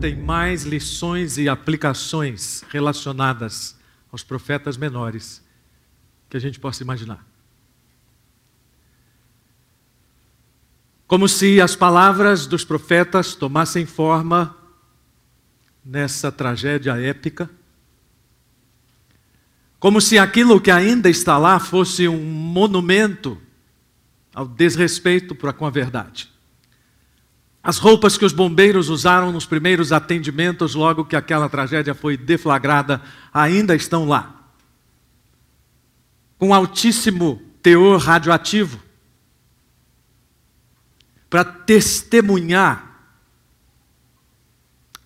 tem mais lições e aplicações relacionadas aos profetas menores que a gente possa imaginar. Como se as palavras dos profetas tomassem forma nessa tragédia épica. Como se aquilo que ainda está lá fosse um monumento ao desrespeito para com a verdade. As roupas que os bombeiros usaram nos primeiros atendimentos, logo que aquela tragédia foi deflagrada, ainda estão lá. Com altíssimo teor radioativo para testemunhar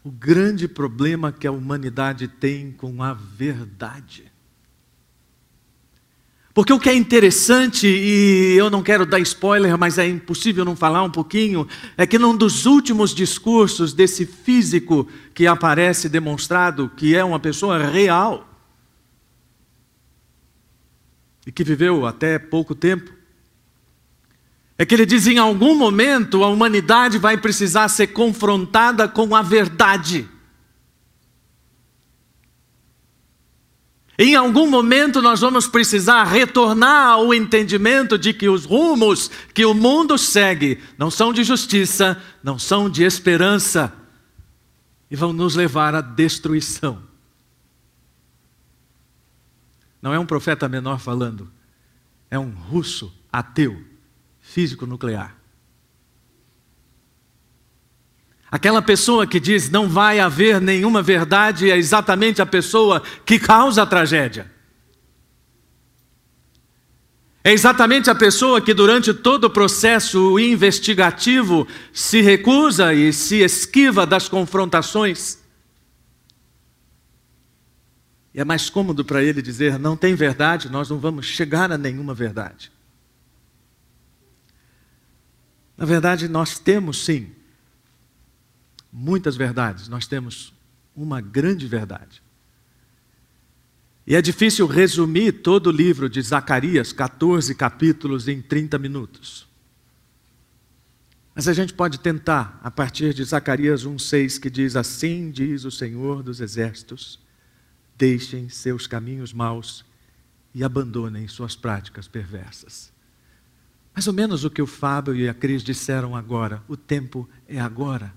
o grande problema que a humanidade tem com a verdade. Porque o que é interessante, e eu não quero dar spoiler, mas é impossível não falar um pouquinho, é que num dos últimos discursos desse físico que aparece demonstrado que é uma pessoa real, e que viveu até pouco tempo, é que ele diz: em algum momento a humanidade vai precisar ser confrontada com a verdade. Em algum momento nós vamos precisar retornar ao entendimento de que os rumos que o mundo segue não são de justiça, não são de esperança e vão nos levar à destruição. Não é um profeta menor falando, é um russo ateu físico nuclear. Aquela pessoa que diz não vai haver nenhuma verdade é exatamente a pessoa que causa a tragédia. É exatamente a pessoa que, durante todo o processo investigativo, se recusa e se esquiva das confrontações. E é mais cômodo para ele dizer: não tem verdade, nós não vamos chegar a nenhuma verdade. Na verdade, nós temos sim muitas verdades, nós temos uma grande verdade. E é difícil resumir todo o livro de Zacarias, 14 capítulos, em 30 minutos. Mas a gente pode tentar, a partir de Zacarias 1,6, que diz: Assim diz o Senhor dos Exércitos: deixem seus caminhos maus e abandonem suas práticas perversas. Mais ou menos o que o Fábio e a Cris disseram agora. O tempo é agora.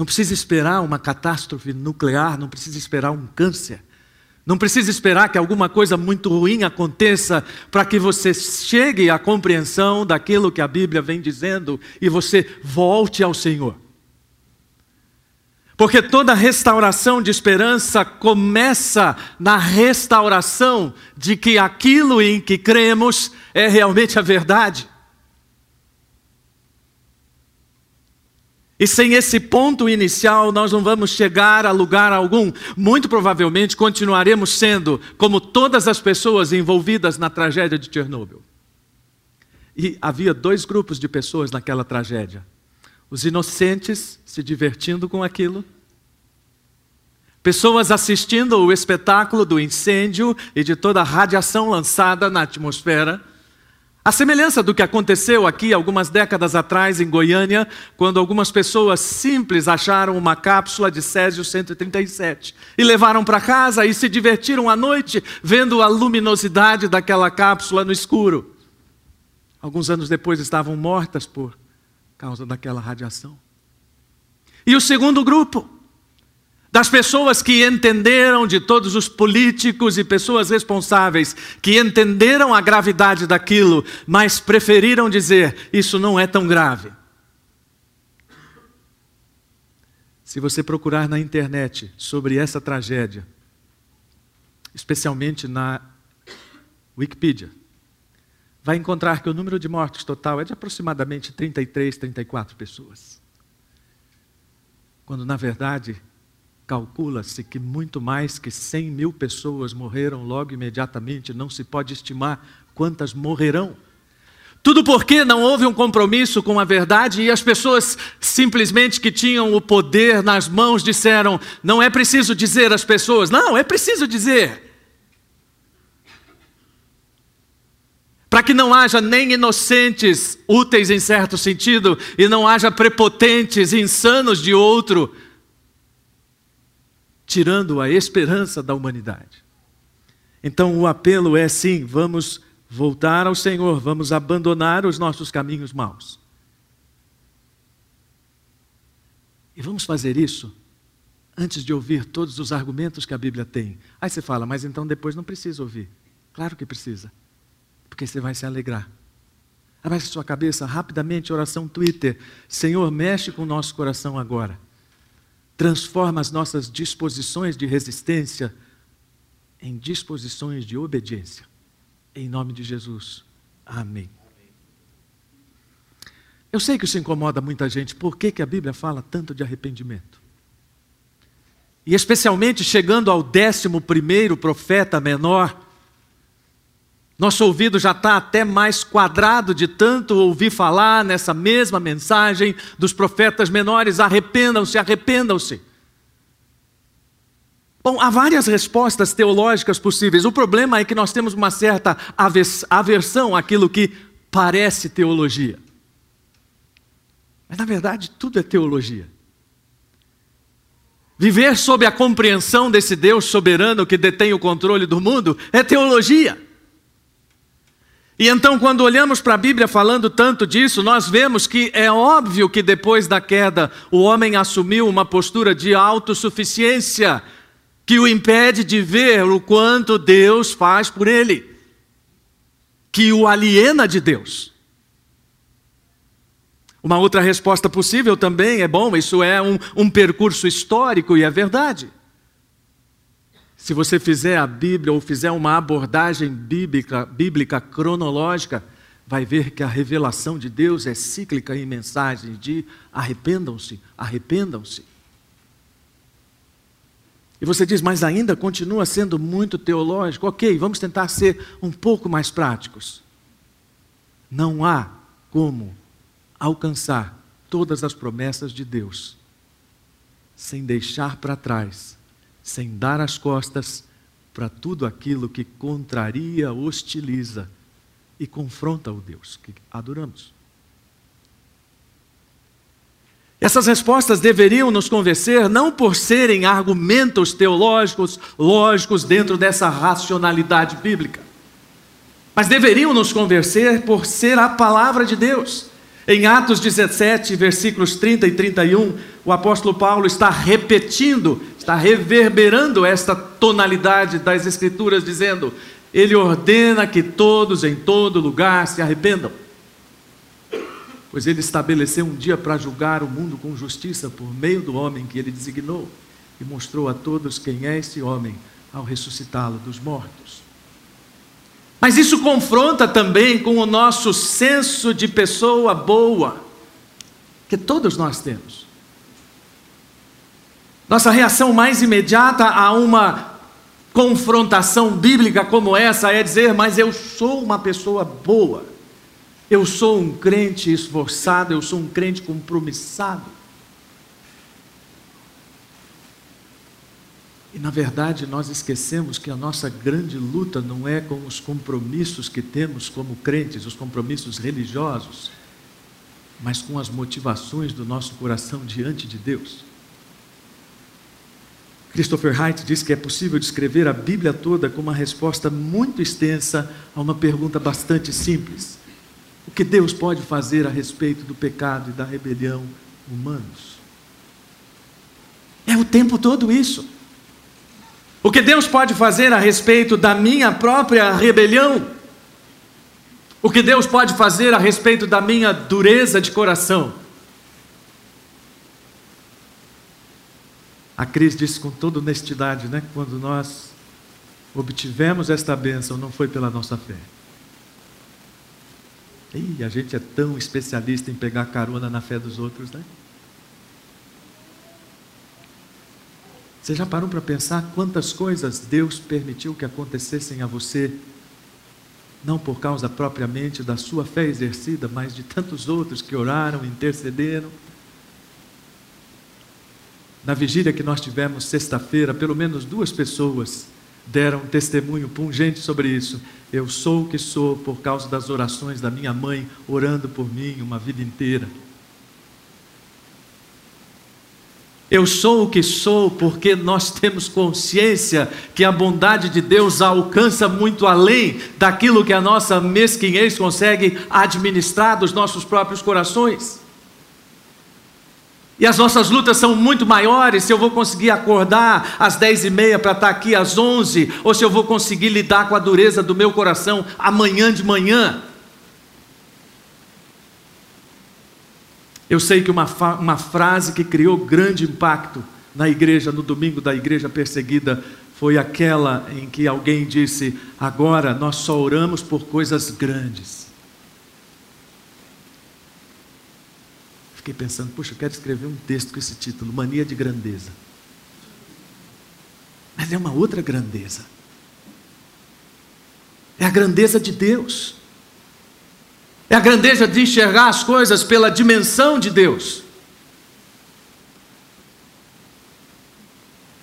Não precisa esperar uma catástrofe nuclear, não precisa esperar um câncer. Não precisa esperar que alguma coisa muito ruim aconteça para que você chegue à compreensão daquilo que a Bíblia vem dizendo e você volte ao Senhor. Porque toda restauração de esperança começa na restauração de que aquilo em que cremos é realmente a verdade. E sem esse ponto inicial, nós não vamos chegar a lugar algum. Muito provavelmente continuaremos sendo como todas as pessoas envolvidas na tragédia de Chernobyl. E havia dois grupos de pessoas naquela tragédia: os inocentes se divertindo com aquilo, pessoas assistindo o espetáculo do incêndio e de toda a radiação lançada na atmosfera. A semelhança do que aconteceu aqui algumas décadas atrás em Goiânia, quando algumas pessoas simples acharam uma cápsula de Césio 137 e levaram para casa e se divertiram à noite vendo a luminosidade daquela cápsula no escuro. Alguns anos depois estavam mortas por causa daquela radiação. E o segundo grupo, das pessoas que entenderam, de todos os políticos e pessoas responsáveis que entenderam a gravidade daquilo, mas preferiram dizer: Isso não é tão grave. Se você procurar na internet sobre essa tragédia, especialmente na Wikipedia, vai encontrar que o número de mortes total é de aproximadamente 33, 34 pessoas. Quando, na verdade, calcula-se que muito mais que 100 mil pessoas morreram logo imediatamente, não se pode estimar quantas morrerão. Tudo porque não houve um compromisso com a verdade e as pessoas simplesmente que tinham o poder nas mãos disseram: não é preciso dizer às pessoas, não, é preciso dizer. Para que não haja nem inocentes úteis em certo sentido, e não haja prepotentes insanos de outro, tirando a esperança da humanidade. Então o apelo é sim, vamos voltar ao Senhor, vamos abandonar os nossos caminhos maus. E vamos fazer isso antes de ouvir todos os argumentos que a Bíblia tem. Aí você fala, mas então depois não precisa ouvir. Claro que precisa, porque você vai se alegrar. Abaixe sua cabeça rapidamente, oração Twitter. Senhor, mexe com o nosso coração agora. Transforma as nossas disposições de resistência em disposições de obediência. Em nome de Jesus. Amém. Eu sei que isso incomoda muita gente. Por que, que a Bíblia fala tanto de arrependimento? E especialmente chegando ao décimo primeiro profeta menor, nosso ouvido já está até mais quadrado de tanto ouvir falar nessa mesma mensagem dos profetas menores: arrependam-se, arrependam-se. Bom, há várias respostas teológicas possíveis. O problema é que nós temos uma certa aversão àquilo que parece teologia. Mas na verdade, tudo é teologia. Viver sob a compreensão desse Deus soberano que detém o controle do mundo é teologia. E então, quando olhamos para a Bíblia falando tanto disso, nós vemos que é óbvio que depois da queda o homem assumiu uma postura de autossuficiência que o impede de ver o quanto Deus faz por ele, que o aliena de Deus. Uma outra resposta possível também é: bom, isso é um, um percurso histórico e é verdade. Se você fizer a Bíblia ou fizer uma abordagem bíblica, bíblica cronológica, vai ver que a revelação de Deus é cíclica em mensagens de arrependam-se, arrependam-se. E você diz, mas ainda continua sendo muito teológico. Ok, vamos tentar ser um pouco mais práticos. Não há como alcançar todas as promessas de Deus sem deixar para trás, sem dar as costas para tudo aquilo que contraria, hostiliza e confronta o Deus que adoramos. Essas respostas deveriam nos convencer não por serem argumentos teológicos, lógicos dentro dessa racionalidade bíblica, mas deveriam nos convencer por ser a palavra de Deus. Em Atos 17, versículos 30 e 31, o apóstolo Paulo está repetindo, está reverberando esta tonalidade das Escrituras, dizendo: Ele ordena que todos em todo lugar se arrependam pois ele estabeleceu um dia para julgar o mundo com justiça por meio do homem que ele designou e mostrou a todos quem é esse homem ao ressuscitá-lo dos mortos. Mas isso confronta também com o nosso senso de pessoa boa, que todos nós temos. Nossa reação mais imediata a uma confrontação bíblica como essa é dizer: Mas eu sou uma pessoa boa. Eu sou um crente esforçado, eu sou um crente compromissado. E na verdade nós esquecemos que a nossa grande luta não é com os compromissos que temos como crentes, os compromissos religiosos, mas com as motivações do nosso coração diante de Deus. Christopher Haidt diz que é possível descrever a Bíblia toda com uma resposta muito extensa a uma pergunta bastante simples: o que Deus pode fazer a respeito do pecado e da rebelião humanos. É o tempo todo isso. O que Deus pode fazer a respeito da minha própria rebelião? O que Deus pode fazer a respeito da minha dureza de coração? A Cris disse com toda honestidade, né? Quando nós obtivemos esta bênção, não foi pela nossa fé. E a gente é tão especialista em pegar carona na fé dos outros, né? Você já parou para pensar quantas coisas Deus permitiu que acontecessem a você, não por causa propriamente da sua fé exercida, mas de tantos outros que oraram, intercederam? Na vigília que nós tivemos sexta-feira, pelo menos duas pessoas deram testemunho pungente sobre isso. Eu sou o que sou por causa das orações da minha mãe orando por mim uma vida inteira. Eu sou o que sou porque nós temos consciência que a bondade de Deus alcança muito além daquilo que a nossa mesquinhez consegue administrar dos nossos próprios corações. E as nossas lutas são muito maiores se eu vou conseguir acordar às dez e meia para estar aqui às onze, ou se eu vou conseguir lidar com a dureza do meu coração amanhã de manhã. Eu sei que uma, uma frase que criou grande impacto na igreja, no domingo da igreja perseguida, foi aquela em que alguém disse: Agora nós só oramos por coisas grandes. Fiquei pensando, puxa, eu quero escrever um texto com esse título, Mania de Grandeza. Mas é uma outra grandeza. É a grandeza de Deus. É a grandeza de enxergar as coisas pela dimensão de Deus.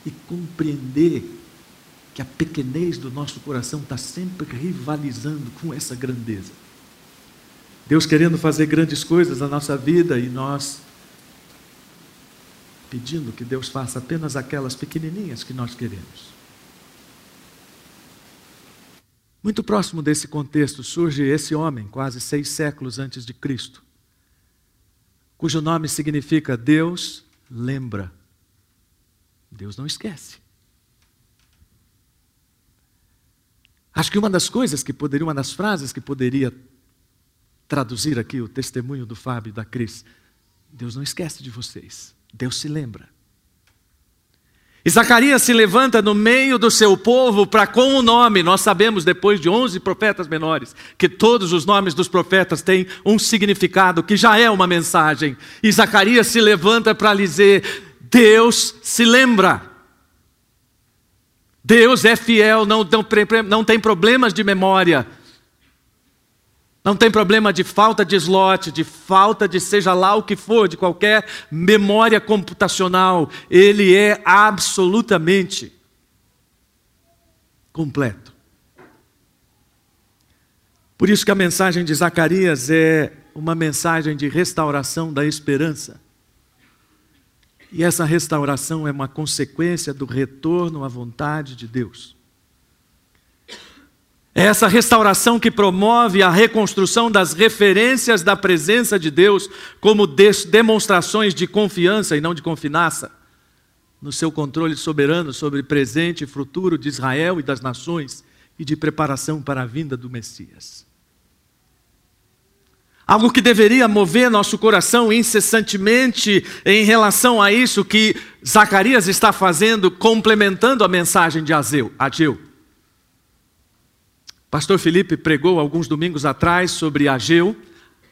E compreender que a pequenez do nosso coração está sempre rivalizando com essa grandeza. Deus querendo fazer grandes coisas na nossa vida e nós pedindo que Deus faça apenas aquelas pequenininhas que nós queremos. Muito próximo desse contexto surge esse homem, quase seis séculos antes de Cristo, cujo nome significa Deus lembra. Deus não esquece. Acho que uma das coisas que poderia, uma das frases que poderia traduzir aqui o testemunho do Fábio e da Cris. Deus não esquece de vocês. Deus se lembra. E Zacarias se levanta no meio do seu povo para com o nome. Nós sabemos, depois de 11 profetas menores, que todos os nomes dos profetas têm um significado, que já é uma mensagem. E Zacarias se levanta para dizer: Deus se lembra. Deus é fiel, não, não, não tem problemas de memória. Não tem problema de falta de slot, de falta de seja lá o que for, de qualquer memória computacional. Ele é absolutamente completo. Por isso que a mensagem de Zacarias é uma mensagem de restauração da esperança. E essa restauração é uma consequência do retorno à vontade de Deus. É essa restauração que promove a reconstrução das referências da presença de Deus como demonstrações de confiança e não de confiança no seu controle soberano sobre presente e futuro de Israel e das nações e de preparação para a vinda do Messias. Algo que deveria mover nosso coração incessantemente em relação a isso que Zacarias está fazendo, complementando a mensagem de Ageu. Pastor Felipe pregou alguns domingos atrás sobre Ageu.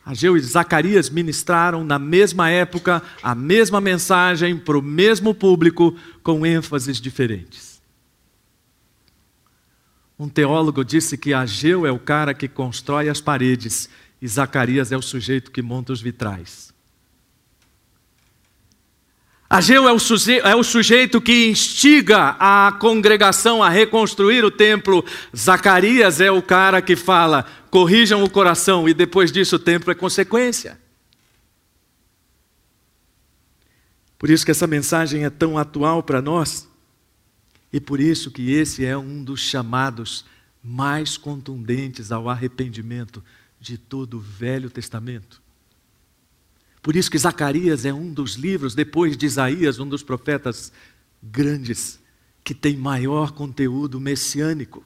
Ageu e Zacarias ministraram na mesma época a mesma mensagem para o mesmo público, com ênfases diferentes. Um teólogo disse que Ageu é o cara que constrói as paredes e Zacarias é o sujeito que monta os vitrais. Ageu é o, é o sujeito que instiga a congregação a reconstruir o templo. Zacarias é o cara que fala: corrijam o coração, e depois disso o templo é consequência. Por isso que essa mensagem é tão atual para nós, e por isso que esse é um dos chamados mais contundentes ao arrependimento de todo o Velho Testamento. Por isso que Zacarias é um dos livros, depois de Isaías, um dos profetas grandes, que tem maior conteúdo messiânico.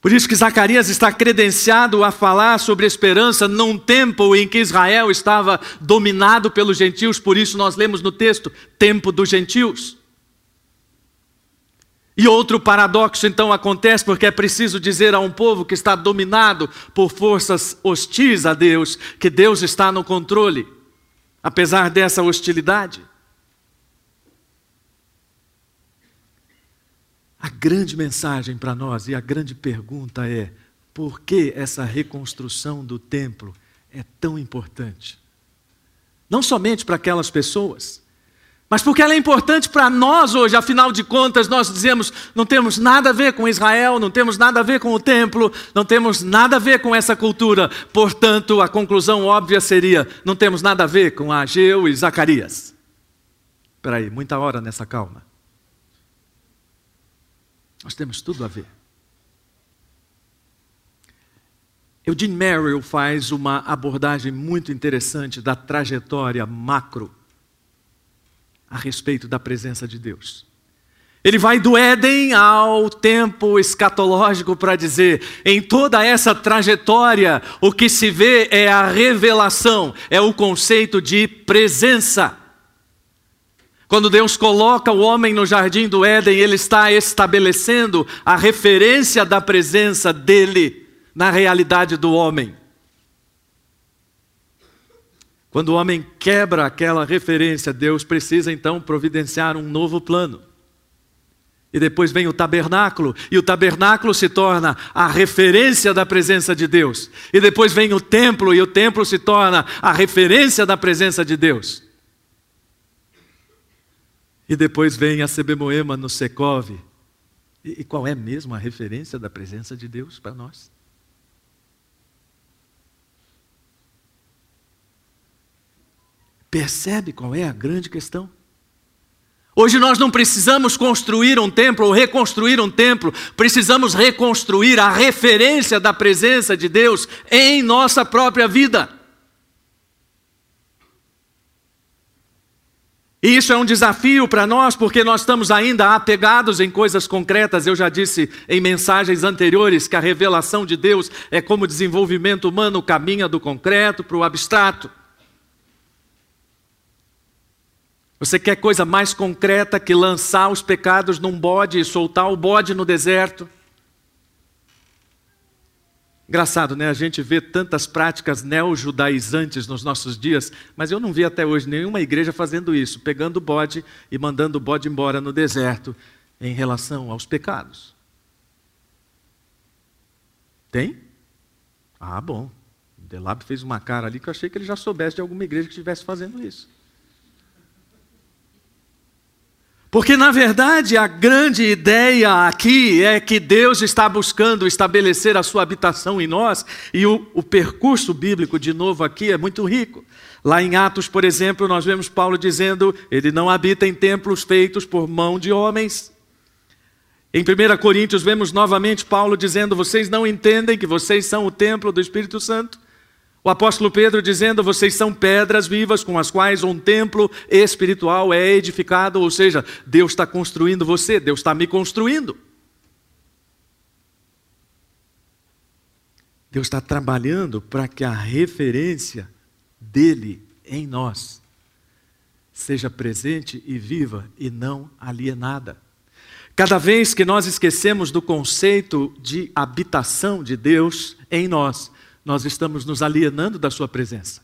Por isso que Zacarias está credenciado a falar sobre esperança num tempo em que Israel estava dominado pelos gentios, por isso nós lemos no texto, tempo dos gentios. E outro paradoxo então acontece porque é preciso dizer a um povo que está dominado por forças hostis a Deus que Deus está no controle, apesar dessa hostilidade. A grande mensagem para nós e a grande pergunta é: por que essa reconstrução do templo é tão importante? Não somente para aquelas pessoas, mas porque ela é importante para nós hoje, afinal de contas, nós dizemos, não temos nada a ver com Israel, não temos nada a ver com o templo, não temos nada a ver com essa cultura. Portanto, a conclusão óbvia seria: não temos nada a ver com Ageu e Zacarias. Espera aí, muita hora nessa calma. Nós temos tudo a ver. Eugene Merrill faz uma abordagem muito interessante da trajetória macro a respeito da presença de Deus. Ele vai do Éden ao tempo escatológico para dizer: em toda essa trajetória, o que se vê é a revelação, é o conceito de presença. Quando Deus coloca o homem no jardim do Éden, ele está estabelecendo a referência da presença dele na realidade do homem. Quando o homem quebra aquela referência, Deus precisa então providenciar um novo plano. E depois vem o tabernáculo, e o tabernáculo se torna a referência da presença de Deus. E depois vem o templo, e o templo se torna a referência da presença de Deus. E depois vem a Sebemoema no Secov. E qual é mesmo a referência da presença de Deus para nós? Percebe qual é a grande questão? Hoje nós não precisamos construir um templo ou reconstruir um templo, precisamos reconstruir a referência da presença de Deus em nossa própria vida. E isso é um desafio para nós, porque nós estamos ainda apegados em coisas concretas. Eu já disse em mensagens anteriores que a revelação de Deus é como o desenvolvimento humano caminha do concreto para o abstrato. Você quer coisa mais concreta que lançar os pecados num bode e soltar o bode no deserto? Engraçado, né? A gente vê tantas práticas neo-judaizantes nos nossos dias, mas eu não vi até hoje nenhuma igreja fazendo isso, pegando o bode e mandando o bode embora no deserto em relação aos pecados. Tem? Ah, bom. O Delab fez uma cara ali que eu achei que ele já soubesse de alguma igreja que estivesse fazendo isso. Porque, na verdade, a grande ideia aqui é que Deus está buscando estabelecer a sua habitação em nós, e o, o, percurso bíblico, de novo, aqui é muito rico. Lá em Atos, por exemplo, nós vemos Paulo dizendo: Ele não habita em templos feitos por mão de homens. Em 1 Coríntios, vemos novamente Paulo dizendo: Vocês não entendem que vocês são o templo do Espírito Santo? O apóstolo Pedro dizendo: vocês são pedras vivas com as quais um templo espiritual é edificado, ou seja, Deus está construindo você, Deus está me construindo. Deus está trabalhando para que a referência dele em nós seja presente e viva e não alienada. Cada vez que nós esquecemos do conceito de habitação de Deus em nós, nós estamos nos alienando da Sua presença.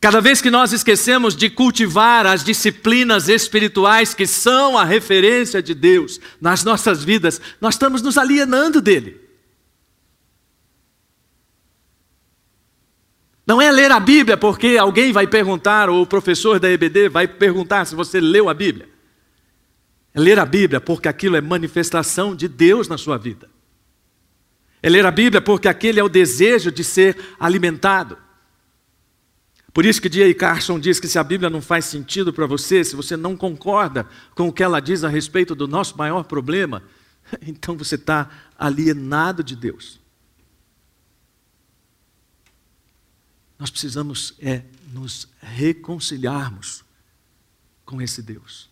Cada vez que nós esquecemos de cultivar as disciplinas espirituais que são a referência de Deus nas nossas vidas, nós estamos nos alienando dele. Não é ler a Bíblia porque alguém vai perguntar, ou o professor da EBD vai perguntar se você leu a Bíblia. É ler a Bíblia porque aquilo é manifestação de Deus na sua vida. É ler a Bíblia porque aquele é o desejo de ser alimentado. Por isso que D.A. Carson diz que se a Bíblia não faz sentido para você, se você não concorda com o que ela diz a respeito do nosso maior problema, então você está alienado de Deus. Nós precisamos é nos reconciliarmos com esse Deus.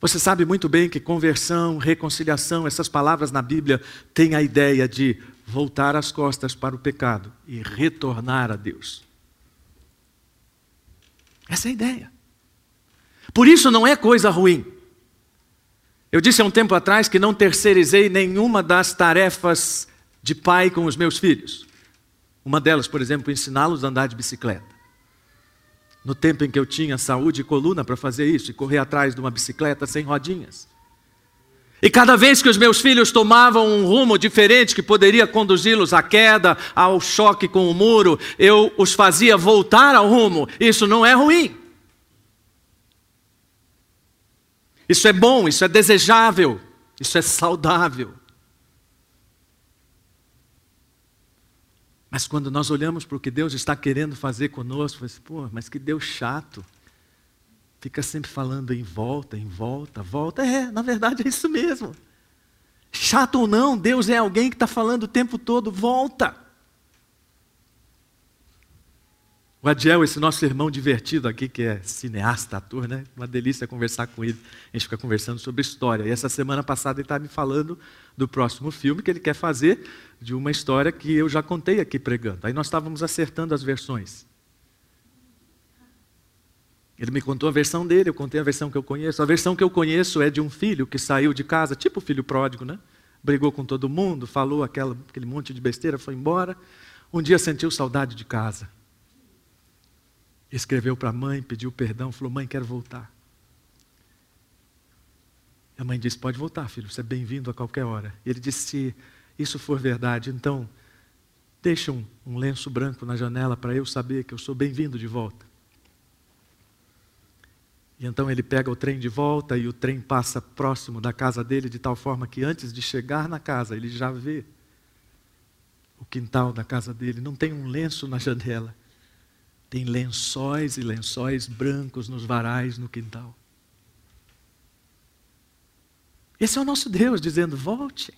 Você sabe muito bem que conversão, reconciliação, essas palavras na Bíblia têm a ideia de voltar as costas para o pecado e retornar a Deus. Essa é a ideia. Por isso não é coisa ruim. Eu disse há um tempo atrás que não terceirizei nenhuma das tarefas de pai com os meus filhos. Uma delas, por exemplo, ensiná-los a andar de bicicleta no tempo em que eu tinha saúde e coluna para fazer isso e correr atrás de uma bicicleta sem rodinhas. E cada vez que os meus filhos tomavam um rumo diferente que poderia conduzi-los à queda, ao choque com o muro, eu os fazia voltar ao rumo. Isso não é ruim. Isso é bom, isso é desejável, isso é saudável. Mas quando nós olhamos para o que Deus está querendo fazer conosco, assim, pô, mas que Deus chato. Fica sempre falando em volta, em volta, volta. É, na verdade é isso mesmo. Chato ou não, Deus é alguém que está falando o tempo todo, volta. O Adiel, esse nosso irmão divertido aqui, que é cineasta, ator, né? Uma delícia conversar com ele. A gente fica conversando sobre história. E essa semana passada ele estava me falando do próximo filme que ele quer fazer, de uma história que eu já contei aqui pregando. Aí nós estávamos acertando as versões. Ele me contou a versão dele, eu contei a versão que eu conheço. A versão que eu conheço é de um filho que saiu de casa, tipo filho pródigo, né? Brigou com todo mundo, falou aquela, aquele monte de besteira, foi embora. Um dia sentiu saudade de casa escreveu para a mãe, pediu perdão, falou: Mãe, quero voltar. A mãe disse: Pode voltar, filho, você é bem-vindo a qualquer hora. E ele disse: Se isso for verdade, então deixa um, um lenço branco na janela para eu saber que eu sou bem-vindo de volta. E então ele pega o trem de volta e o trem passa próximo da casa dele de tal forma que antes de chegar na casa ele já vê o quintal da casa dele. Não tem um lenço na janela tem lençóis e lençóis brancos nos varais no quintal. Esse é o nosso Deus dizendo: volte.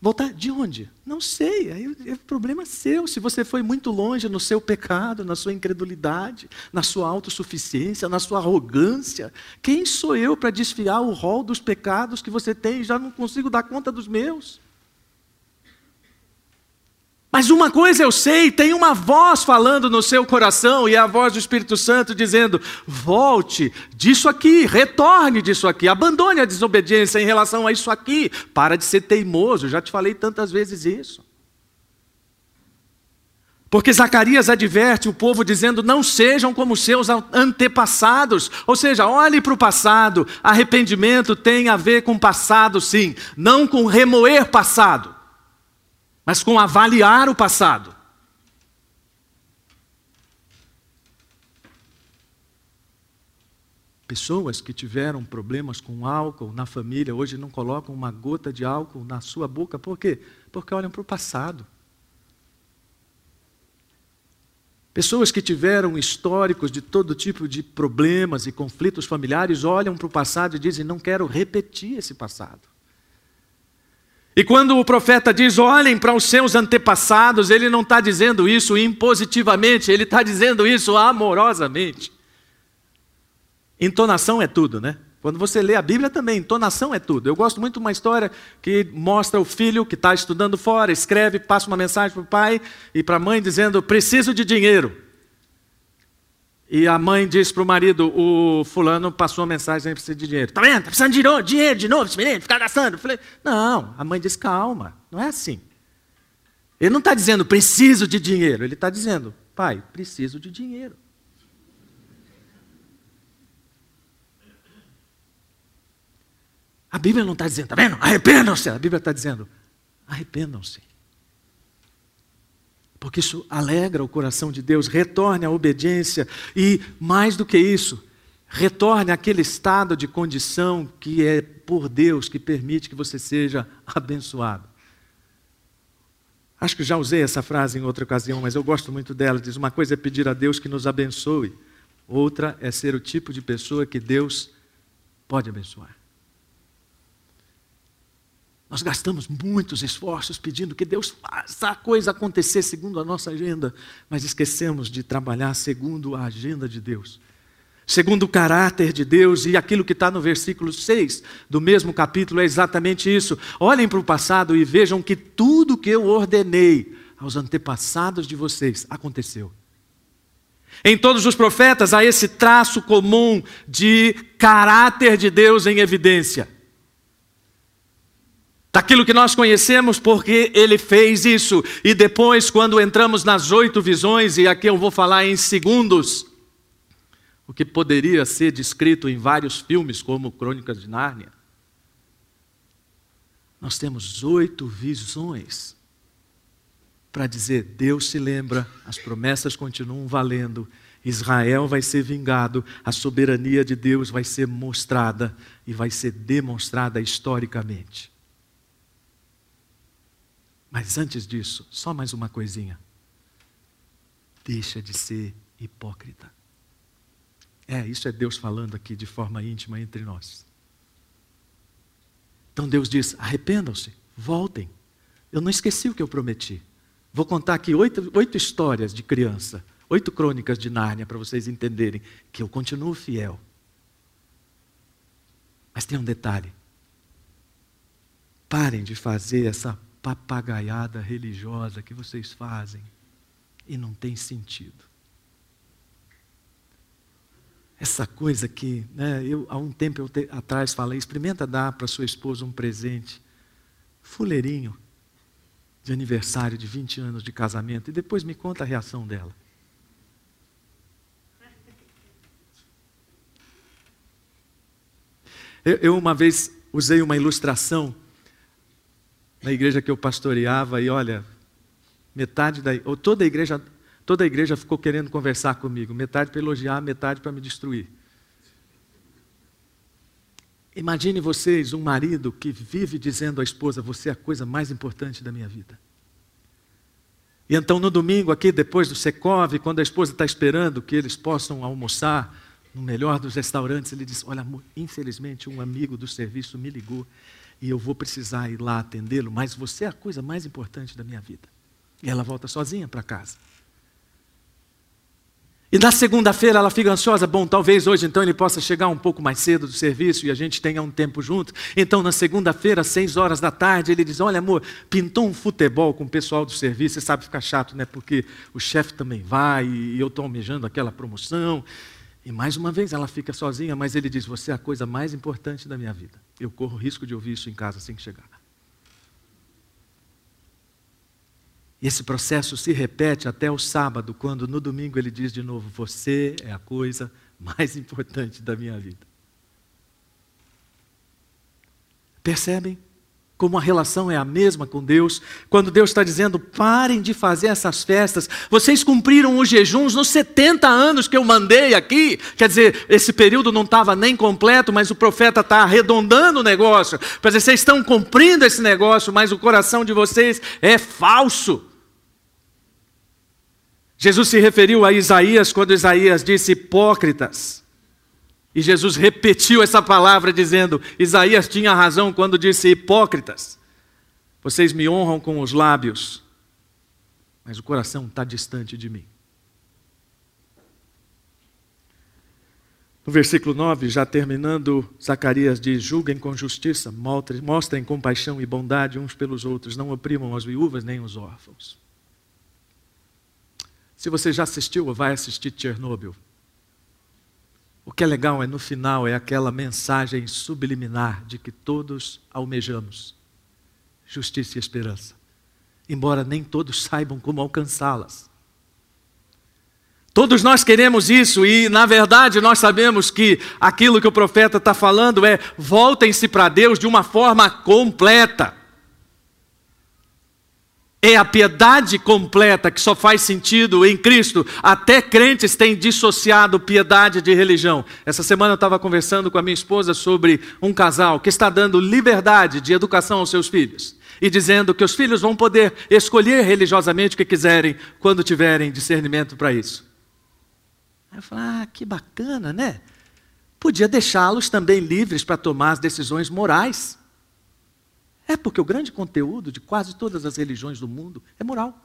Voltar de onde? Não sei, aí é problema seu. Se você foi muito longe no seu pecado, na sua incredulidade, na sua autossuficiência, na sua arrogância, quem sou eu para desfiar o rol dos pecados que você tem? Já não consigo dar conta dos meus. Mas uma coisa eu sei, tem uma voz falando no seu coração, e é a voz do Espírito Santo dizendo: volte disso aqui, retorne disso aqui, abandone a desobediência em relação a isso aqui, para de ser teimoso, já te falei tantas vezes isso. Porque Zacarias adverte o povo dizendo: não sejam como seus antepassados. Ou seja, olhe para o passado. Arrependimento tem a ver com passado, sim, não com remoer passado mas com avaliar o passado. Pessoas que tiveram problemas com álcool na família hoje não colocam uma gota de álcool na sua boca, por quê? Porque olham para o passado. Pessoas que tiveram históricos de todo tipo de problemas e conflitos familiares olham para o passado e dizem: não quero repetir esse passado. E quando o profeta diz, olhem para os seus antepassados, ele não está dizendo isso impositivamente, ele está dizendo isso amorosamente. Entonação é tudo, né? Quando você lê a Bíblia também, entonação é tudo. Eu gosto muito de uma história que mostra o filho que está estudando fora, escreve, passa uma mensagem para o pai e para a mãe dizendo: preciso de dinheiro. E a mãe disse para o marido: o fulano passou uma mensagem, precisa de dinheiro. Tá vendo? Está precisando de dinheiro, de novo, esse menino, ficar gastando. Eu falei: não, a mãe disse: calma, não é assim. Ele não está dizendo preciso de dinheiro, ele está dizendo: pai, preciso de dinheiro. A Bíblia não está dizendo, tá vendo? Arrependam-se. A Bíblia está dizendo, arrependam-se porque isso alegra o coração de Deus, retorne à obediência e, mais do que isso, retorne àquele estado de condição que é por Deus que permite que você seja abençoado. Acho que já usei essa frase em outra ocasião, mas eu gosto muito dela. Diz: uma coisa é pedir a Deus que nos abençoe, outra é ser o tipo de pessoa que Deus pode abençoar. Nós gastamos muitos esforços pedindo que Deus faça a coisa acontecer segundo a nossa agenda, mas esquecemos de trabalhar segundo a agenda de Deus, segundo o caráter de Deus, e aquilo que está no versículo 6 do mesmo capítulo é exatamente isso. Olhem para o passado e vejam que tudo que eu ordenei aos antepassados de vocês aconteceu. Em todos os profetas há esse traço comum de caráter de Deus em evidência daquilo que nós conhecemos, porque ele fez isso. E depois, quando entramos nas oito visões, e aqui eu vou falar em segundos, o que poderia ser descrito em vários filmes, como Crônicas de Nárnia, nós temos oito visões para dizer: Deus se lembra, as promessas continuam valendo Israel vai ser vingado, a soberania de Deus vai ser mostrada e vai ser demonstrada historicamente. Mas antes disso, só mais uma coisinha. Deixa de ser hipócrita. É, isso é Deus falando aqui de forma íntima entre nós. Então Deus diz: arrependam-se, voltem. Eu não esqueci o que eu prometi. Vou contar aqui oito, oito histórias de criança, oito crônicas de Nárnia, para vocês entenderem que eu continuo fiel. Mas tem um detalhe. Parem de fazer essa papagaiada religiosa que vocês fazem e não tem sentido. Essa coisa que, né, eu, há um tempo eu te, atrás falei, experimenta dar para sua esposa um presente, fuleirinho, de aniversário de 20 anos de casamento, e depois me conta a reação dela. Eu, eu uma vez usei uma ilustração na igreja que eu pastoreava, e olha, metade da, ou toda a igreja Toda a igreja ficou querendo conversar comigo, metade para elogiar, metade para me destruir. Imagine vocês um marido que vive dizendo à esposa: Você é a coisa mais importante da minha vida. E então no domingo, aqui depois do Secov, quando a esposa está esperando que eles possam almoçar no melhor dos restaurantes, ele diz: Olha, infelizmente um amigo do serviço me ligou e eu vou precisar ir lá atendê-lo, mas você é a coisa mais importante da minha vida. E ela volta sozinha para casa. E na segunda-feira ela fica ansiosa, bom, talvez hoje então ele possa chegar um pouco mais cedo do serviço e a gente tenha um tempo junto. Então na segunda-feira, às seis horas da tarde, ele diz: Olha, amor, pintou um futebol com o pessoal do serviço, você sabe ficar chato, né? Porque o chefe também vai e eu estou almejando aquela promoção. E mais uma vez ela fica sozinha, mas ele diz: Você é a coisa mais importante da minha vida. Eu corro risco de ouvir isso em casa assim que chegar. E esse processo se repete até o sábado, quando no domingo ele diz de novo: Você é a coisa mais importante da minha vida. Percebem? Como a relação é a mesma com Deus, quando Deus está dizendo: parem de fazer essas festas, vocês cumpriram os jejuns nos 70 anos que eu mandei aqui, quer dizer, esse período não estava nem completo, mas o profeta está arredondando o negócio, para dizer: vocês estão cumprindo esse negócio, mas o coração de vocês é falso. Jesus se referiu a Isaías quando Isaías disse hipócritas. E Jesus repetiu essa palavra dizendo: Isaías tinha razão quando disse hipócritas. Vocês me honram com os lábios, mas o coração está distante de mim. No versículo 9, já terminando, Zacarias diz: Julguem com justiça, mostrem compaixão e bondade uns pelos outros, não oprimam as viúvas nem os órfãos. Se você já assistiu ou vai assistir Chernobyl, o que é legal é no final é aquela mensagem subliminar de que todos almejamos justiça e esperança, embora nem todos saibam como alcançá-las. Todos nós queremos isso e, na verdade, nós sabemos que aquilo que o profeta está falando é voltem-se para Deus de uma forma completa. É a piedade completa que só faz sentido em Cristo. Até crentes têm dissociado piedade de religião. Essa semana eu estava conversando com a minha esposa sobre um casal que está dando liberdade de educação aos seus filhos e dizendo que os filhos vão poder escolher religiosamente o que quiserem quando tiverem discernimento para isso. Aí eu falei, ah, que bacana, né? Podia deixá-los também livres para tomar as decisões morais. É porque o grande conteúdo de quase todas as religiões do mundo é moral.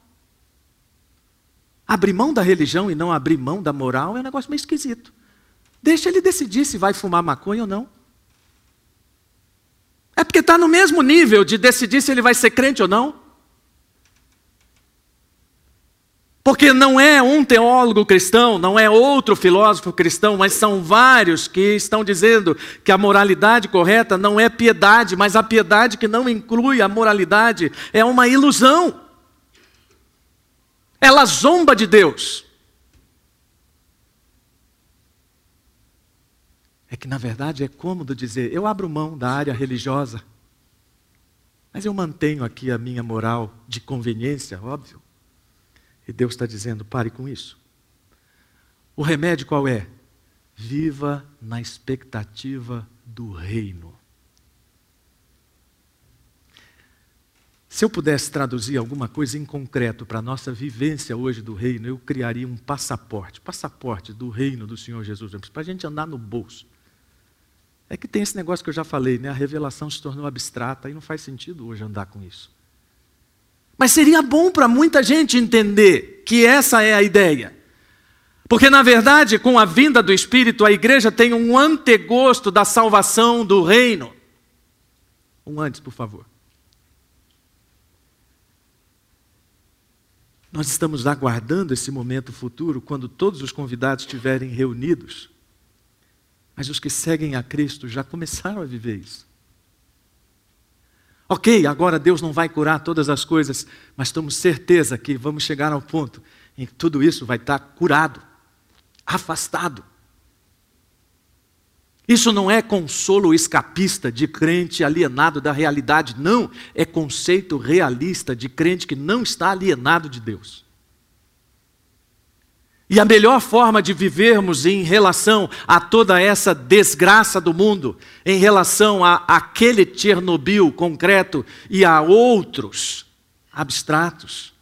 Abrir mão da religião e não abrir mão da moral é um negócio meio esquisito. Deixa ele decidir se vai fumar maconha ou não. É porque está no mesmo nível de decidir se ele vai ser crente ou não. Porque não é um teólogo cristão, não é outro filósofo cristão, mas são vários que estão dizendo que a moralidade correta não é piedade, mas a piedade que não inclui a moralidade é uma ilusão. Ela zomba de Deus. É que na verdade é cômodo dizer: eu abro mão da área religiosa, mas eu mantenho aqui a minha moral de conveniência, óbvio. E Deus está dizendo: pare com isso. O remédio qual é? Viva na expectativa do reino. Se eu pudesse traduzir alguma coisa em concreto para a nossa vivência hoje do reino, eu criaria um passaporte passaporte do reino do Senhor Jesus, para a gente andar no bolso. É que tem esse negócio que eu já falei, né? a revelação se tornou abstrata e não faz sentido hoje andar com isso. Mas seria bom para muita gente entender que essa é a ideia. Porque, na verdade, com a vinda do Espírito, a igreja tem um antegosto da salvação do reino. Um antes, por favor. Nós estamos aguardando esse momento futuro, quando todos os convidados estiverem reunidos. Mas os que seguem a Cristo já começaram a viver isso. Ok, agora Deus não vai curar todas as coisas, mas temos certeza que vamos chegar ao ponto em que tudo isso vai estar curado, afastado. Isso não é consolo escapista de crente alienado da realidade, não. É conceito realista de crente que não está alienado de Deus. E a melhor forma de vivermos em relação a toda essa desgraça do mundo, em relação a aquele Chernobyl concreto e a outros abstratos,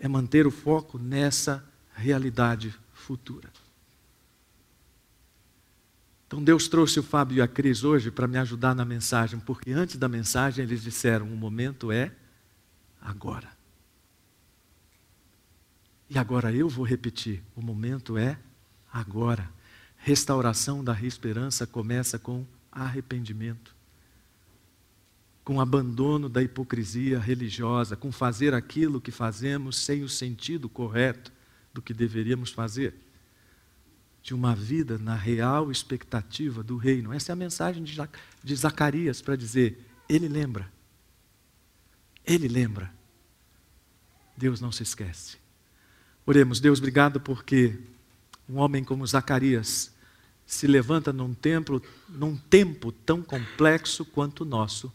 é manter o foco nessa realidade futura. Então Deus trouxe o Fábio e a Cris hoje para me ajudar na mensagem, porque antes da mensagem eles disseram: o momento é agora. E agora eu vou repetir: o momento é agora. Restauração da esperança começa com arrependimento, com abandono da hipocrisia religiosa, com fazer aquilo que fazemos sem o sentido correto do que deveríamos fazer de uma vida na real expectativa do reino. Essa é a mensagem de Zacarias para dizer: Ele lembra. Ele lembra. Deus não se esquece. Oremos, Deus, obrigado porque um homem como Zacarias se levanta num templo, num tempo tão complexo quanto o nosso,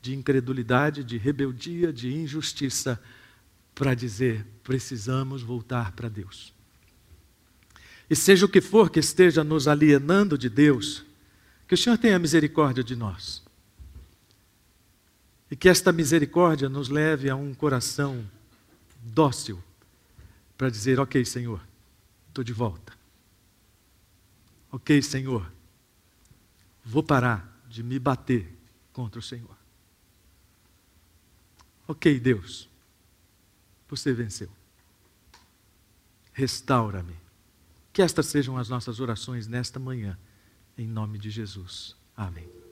de incredulidade, de rebeldia, de injustiça, para dizer: precisamos voltar para Deus. E seja o que for que esteja nos alienando de Deus, que o Senhor tenha misericórdia de nós. E que esta misericórdia nos leve a um coração dócil para dizer: Ok, Senhor, estou de volta. Ok, Senhor, vou parar de me bater contra o Senhor. Ok, Deus, você venceu. Restaura-me que estas sejam as nossas orações nesta manhã, em nome de Jesus. Amém.